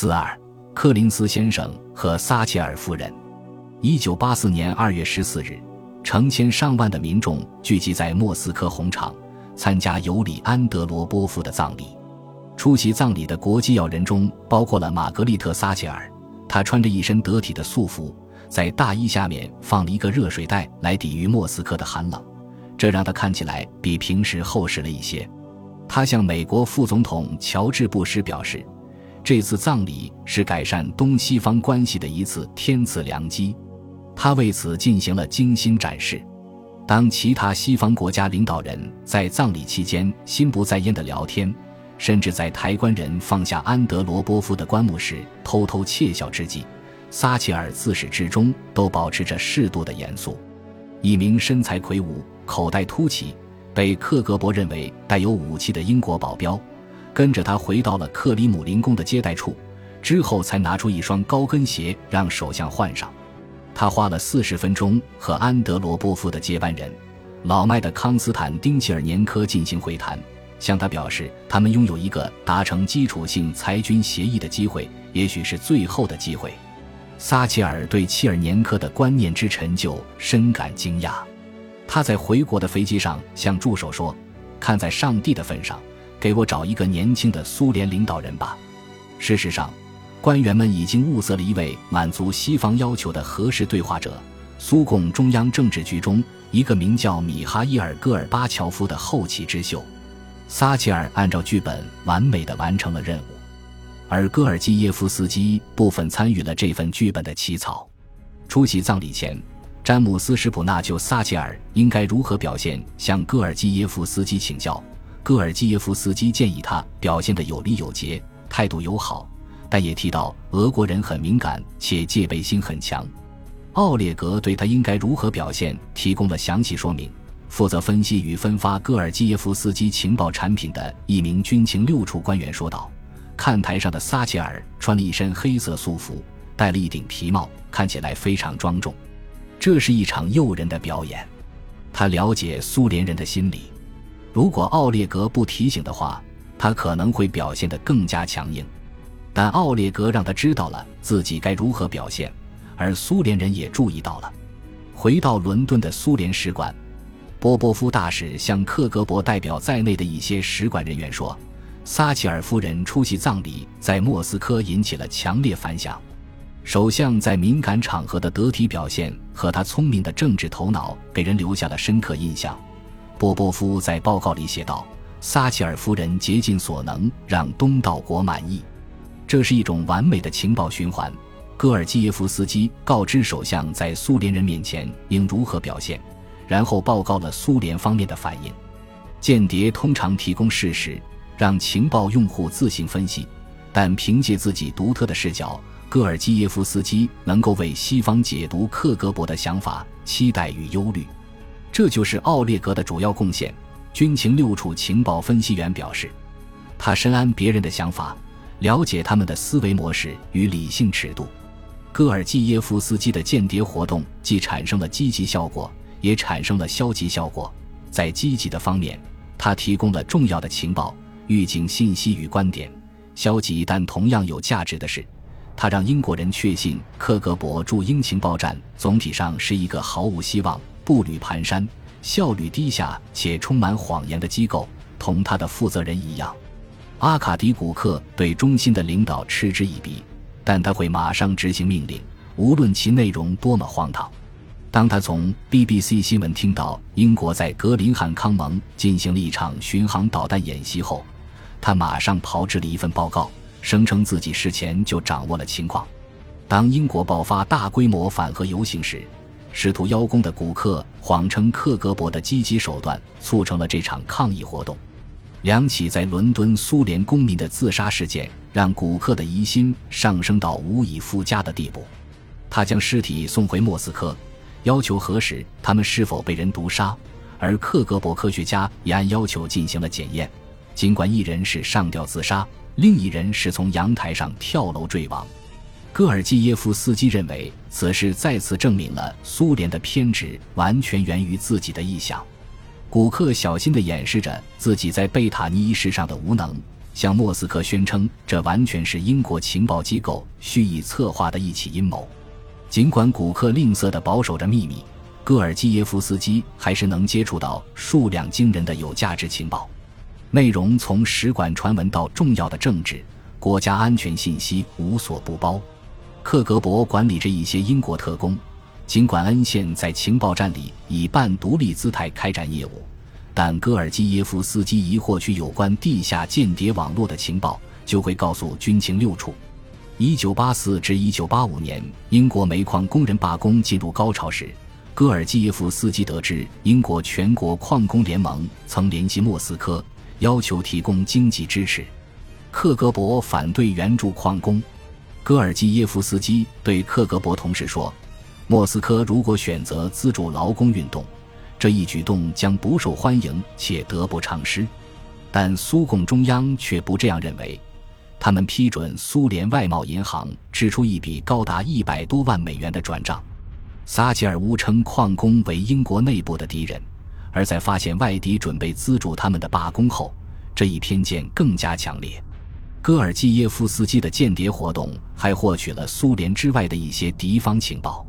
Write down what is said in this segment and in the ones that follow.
四二，柯林斯先生和撒切尔夫人。一九八四年二月十四日，成千上万的民众聚集在莫斯科红场，参加尤里安德罗波夫的葬礼。出席葬礼的国际要人中包括了玛格丽特·撒切尔，她穿着一身得体的素服，在大衣下面放了一个热水袋来抵御莫斯科的寒冷，这让她看起来比平时厚实了一些。她向美国副总统乔治·布什表示。这次葬礼是改善东西方关系的一次天赐良机，他为此进行了精心展示。当其他西方国家领导人在葬礼期间心不在焉的聊天，甚至在抬棺人放下安德罗波夫的棺木时偷偷窃笑之际，撒切尔自始至终都保持着适度的严肃。一名身材魁梧、口袋凸起、被克格勃认为带有武器的英国保镖。跟着他回到了克里姆林宫的接待处，之后才拿出一双高跟鞋让首相换上。他花了四十分钟和安德罗波夫的接班人老迈的康斯坦丁切尔年科进行会谈，向他表示他们拥有一个达成基础性裁军协议的机会，也许是最后的机会。撒切尔对切尔年科的观念之陈旧深感惊讶，他在回国的飞机上向助手说：“看在上帝的份上。”给我找一个年轻的苏联领导人吧。事实上，官员们已经物色了一位满足西方要求的合适对话者。苏共中央政治局中，一个名叫米哈伊尔·戈尔巴乔夫的后起之秀。撒切尔按照剧本完美的完成了任务，而戈尔基耶夫斯基部分参与了这份剧本的起草。出席葬礼前，詹姆斯·史普纳就撒切尔应该如何表现向戈尔基耶夫斯基请教。戈尔基耶夫斯基建议他表现得有礼有节，态度友好，但也提到俄国人很敏感且戒备心很强。奥列格对他应该如何表现提供了详细说明。负责分析与分发戈尔基耶夫斯基情报产品的一名军情六处官员说道：“看台上的撒切尔穿了一身黑色素服，戴了一顶皮帽，看起来非常庄重。这是一场诱人的表演。他了解苏联人的心理。”如果奥列格不提醒的话，他可能会表现得更加强硬。但奥列格让他知道了自己该如何表现，而苏联人也注意到了。回到伦敦的苏联使馆，波波夫大使向克格勃代表在内的一些使馆人员说：“撒切尔夫人出席葬礼在莫斯科引起了强烈反响。首相在敏感场合的得体表现和他聪明的政治头脑给人留下了深刻印象。”波波夫在报告里写道：“撒切尔夫人竭尽所能让东道国满意，这是一种完美的情报循环。”戈尔基耶夫斯基告知首相在苏联人面前应如何表现，然后报告了苏联方面的反应。间谍通常提供事实，让情报用户自行分析，但凭借自己独特的视角，戈尔基耶夫斯基能够为西方解读克格勃的想法、期待与忧虑。这就是奥列格的主要贡献。军情六处情报分析员表示，他深谙别人的想法，了解他们的思维模式与理性尺度。戈尔基耶夫斯基的间谍活动既产生了积极效果，也产生了消极效果。在积极的方面，他提供了重要的情报、预警信息与观点；消极但同样有价值的是，他让英国人确信克格勃驻英情报站总体上是一个毫无希望。步履蹒跚、效率低下且充满谎言的机构，同他的负责人一样。阿卡迪·古克对中心的领导嗤之以鼻，但他会马上执行命令，无论其内容多么荒唐。当他从 BBC 新闻听到英国在格林汉康蒙进行了一场巡航导弹演习后，他马上炮制了一份报告，声称自己事前就掌握了情况。当英国爆发大规模反核游行时，试图邀功的古克谎称克格勃的积极手段促成了这场抗议活动。两起在伦敦苏联公民的自杀事件让古克的疑心上升到无以复加的地步。他将尸体送回莫斯科，要求核实他们是否被人毒杀，而克格勃科学家也按要求进行了检验。尽管一人是上吊自杀，另一人是从阳台上跳楼坠亡。戈尔基耶夫斯基认为，此事再次证明了苏联的偏执完全源于自己的臆想。古克小心地掩饰着自己在贝塔尼一事上的无能，向莫斯科宣称，这完全是英国情报机构蓄意策划的一起阴谋。尽管古克吝啬地保守着秘密，戈尔基耶夫斯基还是能接触到数量惊人的有价值情报，内容从使馆传闻到重要的政治、国家安全信息无所不包。克格勃管理着一些英国特工，尽管恩县在情报站里以半独立姿态开展业务。但戈尔基耶夫斯基一获取有关地下间谍网络的情报，就会告诉军情六处。一九八四至一九八五年，英国煤矿工人罢工进入高潮时，戈尔基耶夫斯基得知英国全国矿工联盟曾联系莫斯科，要求提供经济支持。克格勃反对援助矿工。戈尔基耶夫斯基对克格勃同事说：“莫斯科如果选择资助劳工运动。”这一举动将不受欢迎且得不偿失，但苏共中央却不这样认为。他们批准苏联外贸银行支出一笔高达一百多万美元的转账。撒切尔乌称矿工为英国内部的敌人，而在发现外敌准备资助他们的罢工后，这一偏见更加强烈。戈尔基耶夫斯基的间谍活动还获取了苏联之外的一些敌方情报。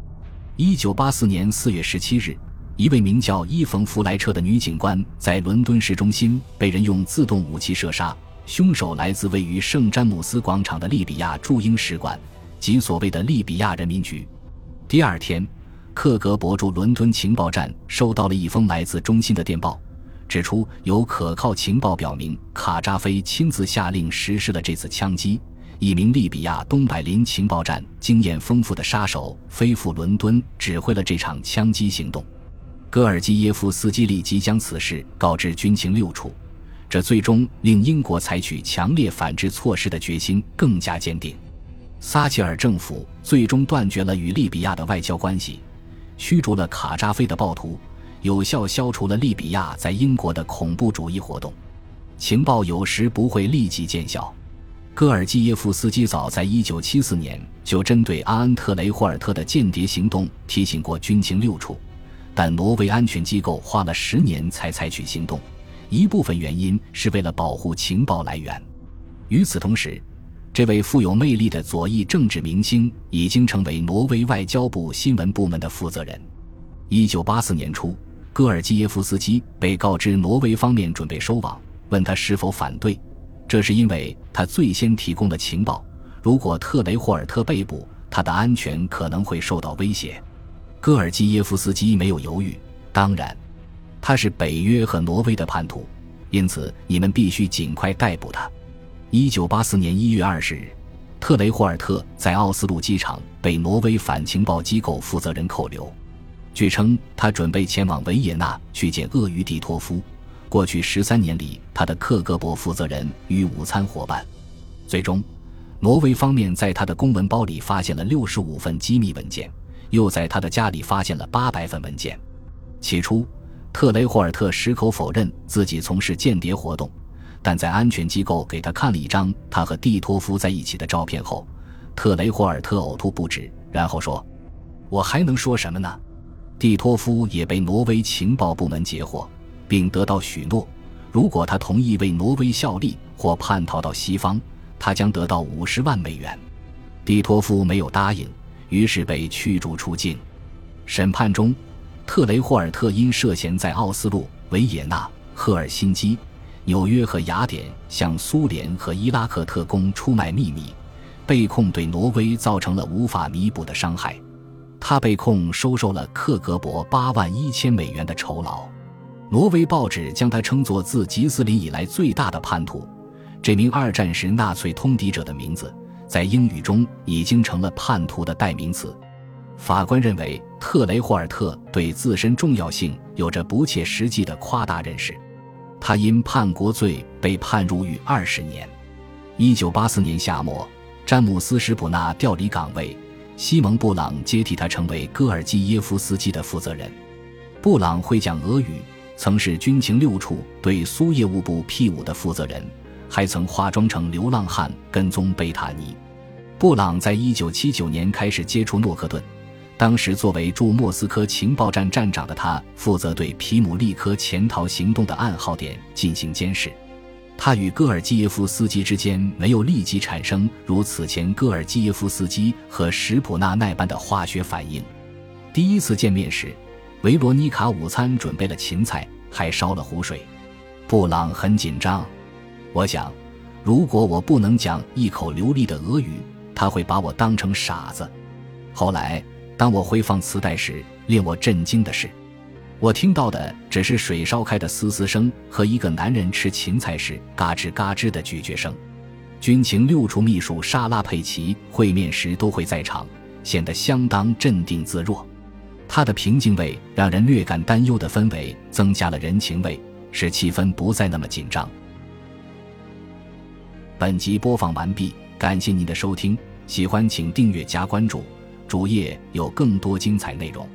一九八四年四月十七日。一位名叫伊冯·弗莱彻的女警官在伦敦市中心被人用自动武器射杀，凶手来自位于圣詹姆斯广场的利比亚驻英使馆及所谓的利比亚人民局。第二天，克格勃驻伦敦情报站收到了一封来自中心的电报，指出有可靠情报表明卡扎菲亲自下令实施了这次枪击。一名利比亚东柏林情报站经验丰富的杀手飞赴伦敦，指挥了这场枪击行动。戈尔基耶夫斯基立即将此事告知军情六处，这最终令英国采取强烈反制措施的决心更加坚定。撒切尔政府最终断绝了与利比亚的外交关系，驱逐了卡扎菲的暴徒，有效消除了利比亚在英国的恐怖主义活动。情报有时不会立即见效。戈尔基耶夫斯基早在1974年就针对阿恩特雷霍尔特的间谍行动提醒过军情六处。但挪威安全机构花了十年才采取行动，一部分原因是为了保护情报来源。与此同时，这位富有魅力的左翼政治明星已经成为挪威外交部新闻部门的负责人。一九八四年初，戈尔基耶夫斯基被告知挪威方面准备收网，问他是否反对。这是因为他最先提供了情报，如果特雷霍尔特被捕，他的安全可能会受到威胁。戈尔基耶夫斯基没有犹豫，当然，他是北约和挪威的叛徒，因此你们必须尽快逮捕他。一九八四年一月二十日，特雷霍尔特在奥斯陆机场被挪威反情报机构负责人扣留，据称他准备前往维也纳去见鳄鱼蒂托夫。过去十三年里，他的克格勃负责人与午餐伙伴。最终，挪威方面在他的公文包里发现了六十五份机密文件。又在他的家里发现了八百份文件。起初，特雷霍尔特矢口否认自己从事间谍活动，但在安全机构给他看了一张他和蒂托夫在一起的照片后，特雷霍尔特呕吐不止，然后说：“我还能说什么呢？”蒂托夫也被挪威情报部门截获，并得到许诺，如果他同意为挪威效力或叛逃到西方，他将得到五十万美元。蒂托夫没有答应。于是被驱逐出境。审判中，特雷霍尔特因涉嫌在奥斯陆、维也纳、赫尔辛基、纽约和雅典向苏联和伊拉克特工出卖秘密，被控对挪威造成了无法弥补的伤害。他被控收受了克格勃八万一千美元的酬劳。挪威报纸将他称作自吉斯林以来最大的叛徒。这名二战时纳粹通敌者的名字。在英语中已经成了叛徒的代名词。法官认为特雷霍尔特对自身重要性有着不切实际的夸大认识，他因叛国罪被判入狱二十年。一九八四年夏末，詹姆斯·史普纳调离岗位，西蒙·布朗接替他成为戈尔基耶夫斯基的负责人。布朗会讲俄语，曾是军情六处对苏业务部 P 五的负责人。还曾化妆成流浪汉跟踪贝塔尼。布朗在一九七九年开始接触诺克顿，当时作为驻莫斯科情报站站长的他，负责对皮姆利科潜逃行动的暗号点进行监视。他与戈尔基耶夫斯基之间没有立即产生如此前戈尔基耶夫斯基和什普纳奈般的化学反应。第一次见面时，维罗妮卡午餐准备了芹菜，还烧了湖水。布朗很紧张。我想，如果我不能讲一口流利的俄语，他会把我当成傻子。后来，当我回放磁带时，令我震惊的是，我听到的只是水烧开的嘶嘶声和一个男人吃芹菜时嘎吱嘎吱的咀嚼声。军情六处秘书莎拉佩奇会面时都会在场，显得相当镇定自若。他的平静为让人略感担忧的氛围增加了人情味，使气氛不再那么紧张。本集播放完毕，感谢您的收听，喜欢请订阅加关注，主页有更多精彩内容。